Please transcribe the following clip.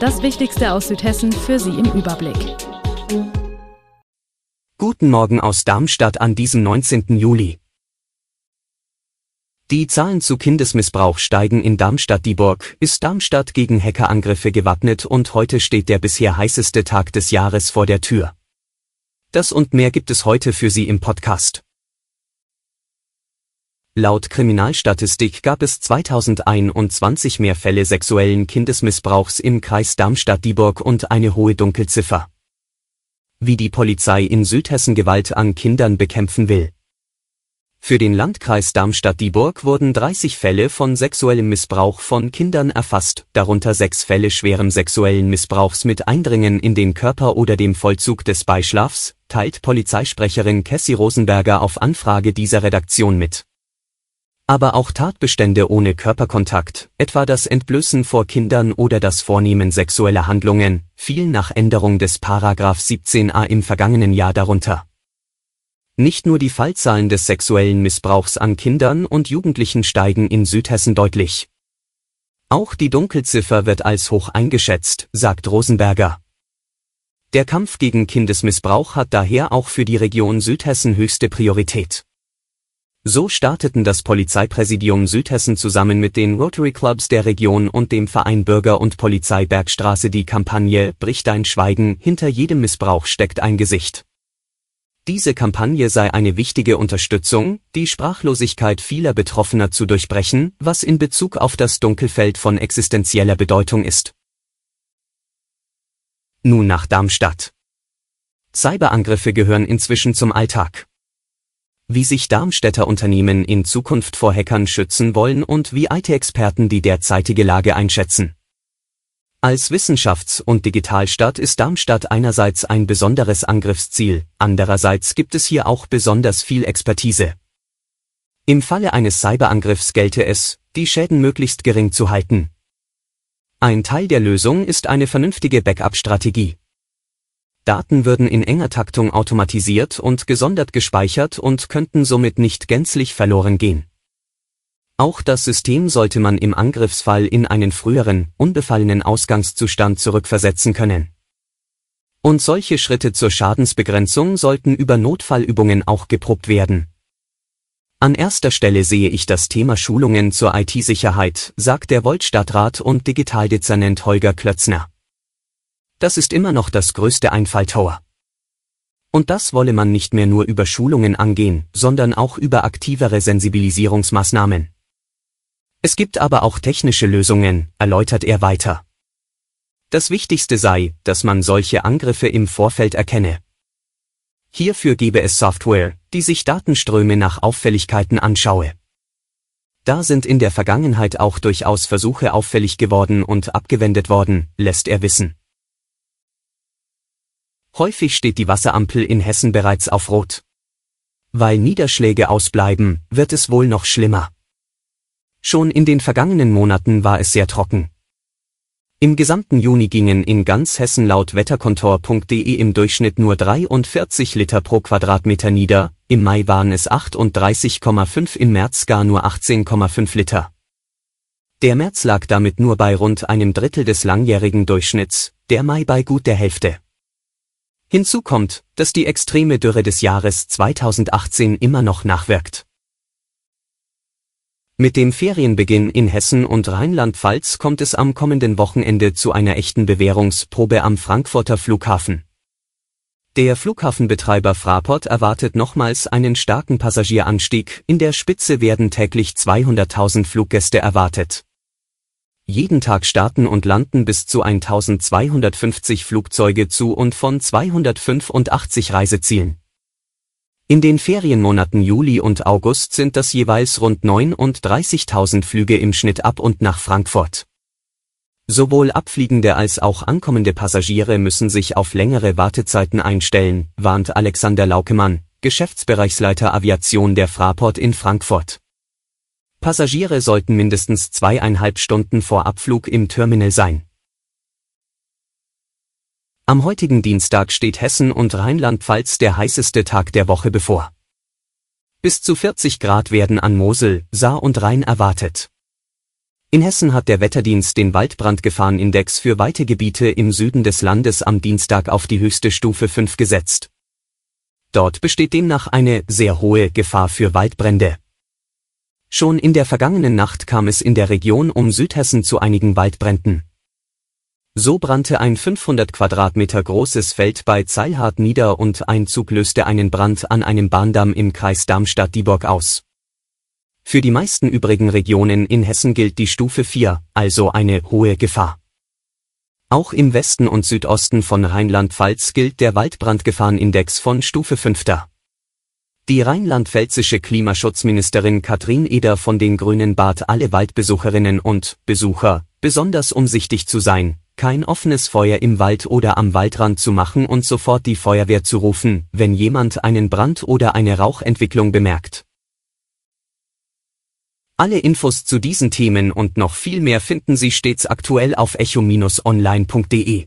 Das Wichtigste aus Südhessen für Sie im Überblick. Guten Morgen aus Darmstadt an diesem 19. Juli. Die Zahlen zu Kindesmissbrauch steigen in Darmstadt-Dieburg, ist Darmstadt gegen Hackerangriffe gewappnet und heute steht der bisher heißeste Tag des Jahres vor der Tür. Das und mehr gibt es heute für Sie im Podcast. Laut Kriminalstatistik gab es 2021 mehr Fälle sexuellen Kindesmissbrauchs im Kreis Darmstadt-Dieburg und eine hohe Dunkelziffer. Wie die Polizei in Südhessen Gewalt an Kindern bekämpfen will. Für den Landkreis Darmstadt-Dieburg wurden 30 Fälle von sexuellem Missbrauch von Kindern erfasst, darunter sechs Fälle schweren sexuellen Missbrauchs mit Eindringen in den Körper oder dem Vollzug des Beischlafs, teilt Polizeisprecherin Cassie Rosenberger auf Anfrage dieser Redaktion mit aber auch Tatbestände ohne Körperkontakt, etwa das Entblößen vor Kindern oder das Vornehmen sexueller Handlungen, fielen nach Änderung des Paragraph 17a im vergangenen Jahr darunter. Nicht nur die Fallzahlen des sexuellen Missbrauchs an Kindern und Jugendlichen steigen in Südhessen deutlich. Auch die Dunkelziffer wird als hoch eingeschätzt, sagt Rosenberger. Der Kampf gegen Kindesmissbrauch hat daher auch für die Region Südhessen höchste Priorität. So starteten das Polizeipräsidium Südhessen zusammen mit den Rotary Clubs der Region und dem Verein Bürger und Polizei Bergstraße die Kampagne Bricht dein Schweigen, hinter jedem Missbrauch steckt ein Gesicht. Diese Kampagne sei eine wichtige Unterstützung, die Sprachlosigkeit vieler Betroffener zu durchbrechen, was in Bezug auf das Dunkelfeld von existenzieller Bedeutung ist. Nun nach Darmstadt. Cyberangriffe gehören inzwischen zum Alltag wie sich Darmstädter Unternehmen in Zukunft vor Hackern schützen wollen und wie IT-Experten die derzeitige Lage einschätzen. Als Wissenschafts- und Digitalstadt ist Darmstadt einerseits ein besonderes Angriffsziel, andererseits gibt es hier auch besonders viel Expertise. Im Falle eines Cyberangriffs gelte es, die Schäden möglichst gering zu halten. Ein Teil der Lösung ist eine vernünftige Backup-Strategie. Daten würden in enger Taktung automatisiert und gesondert gespeichert und könnten somit nicht gänzlich verloren gehen. Auch das System sollte man im Angriffsfall in einen früheren, unbefallenen Ausgangszustand zurückversetzen können. Und solche Schritte zur Schadensbegrenzung sollten über Notfallübungen auch geprobt werden. An erster Stelle sehe ich das Thema Schulungen zur IT-Sicherheit, sagt der Volt-Stadtrat und Digitaldezernent Holger Klötzner. Das ist immer noch das größte Einfalltor. Und das wolle man nicht mehr nur über Schulungen angehen, sondern auch über aktivere Sensibilisierungsmaßnahmen. Es gibt aber auch technische Lösungen, erläutert er weiter. Das Wichtigste sei, dass man solche Angriffe im Vorfeld erkenne. Hierfür gebe es Software, die sich Datenströme nach Auffälligkeiten anschaue. Da sind in der Vergangenheit auch durchaus Versuche auffällig geworden und abgewendet worden, lässt er wissen. Häufig steht die Wasserampel in Hessen bereits auf Rot. Weil Niederschläge ausbleiben, wird es wohl noch schlimmer. Schon in den vergangenen Monaten war es sehr trocken. Im gesamten Juni gingen in ganz Hessen laut wetterkontor.de im Durchschnitt nur 43 Liter pro Quadratmeter nieder, im Mai waren es 38,5 im März gar nur 18,5 Liter. Der März lag damit nur bei rund einem Drittel des langjährigen Durchschnitts, der Mai bei gut der Hälfte. Hinzu kommt, dass die extreme Dürre des Jahres 2018 immer noch nachwirkt. Mit dem Ferienbeginn in Hessen und Rheinland-Pfalz kommt es am kommenden Wochenende zu einer echten Bewährungsprobe am Frankfurter Flughafen. Der Flughafenbetreiber Fraport erwartet nochmals einen starken Passagieranstieg, in der Spitze werden täglich 200.000 Fluggäste erwartet. Jeden Tag starten und landen bis zu 1250 Flugzeuge zu und von 285 Reisezielen. In den Ferienmonaten Juli und August sind das jeweils rund 39.000 Flüge im Schnitt ab und nach Frankfurt. Sowohl abfliegende als auch ankommende Passagiere müssen sich auf längere Wartezeiten einstellen, warnt Alexander Laukemann, Geschäftsbereichsleiter Aviation der Fraport in Frankfurt. Passagiere sollten mindestens zweieinhalb Stunden vor Abflug im Terminal sein. Am heutigen Dienstag steht Hessen und Rheinland-Pfalz der heißeste Tag der Woche bevor. Bis zu 40 Grad werden an Mosel, Saar und Rhein erwartet. In Hessen hat der Wetterdienst den Waldbrandgefahrenindex für weite Gebiete im Süden des Landes am Dienstag auf die höchste Stufe 5 gesetzt. Dort besteht demnach eine sehr hohe Gefahr für Waldbrände. Schon in der vergangenen Nacht kam es in der Region um Südhessen zu einigen Waldbränden. So brannte ein 500 Quadratmeter großes Feld bei Zeilhardt nieder und ein Zug löste einen Brand an einem Bahndamm im Kreis Darmstadt-Dieburg aus. Für die meisten übrigen Regionen in Hessen gilt die Stufe 4, also eine hohe Gefahr. Auch im Westen und Südosten von Rheinland-Pfalz gilt der Waldbrandgefahrenindex von Stufe 5. Die rheinland-pfälzische Klimaschutzministerin Katrin Eder von den Grünen bat alle Waldbesucherinnen und Besucher, besonders umsichtig zu sein, kein offenes Feuer im Wald oder am Waldrand zu machen und sofort die Feuerwehr zu rufen, wenn jemand einen Brand oder eine Rauchentwicklung bemerkt. Alle Infos zu diesen Themen und noch viel mehr finden Sie stets aktuell auf echo-online.de.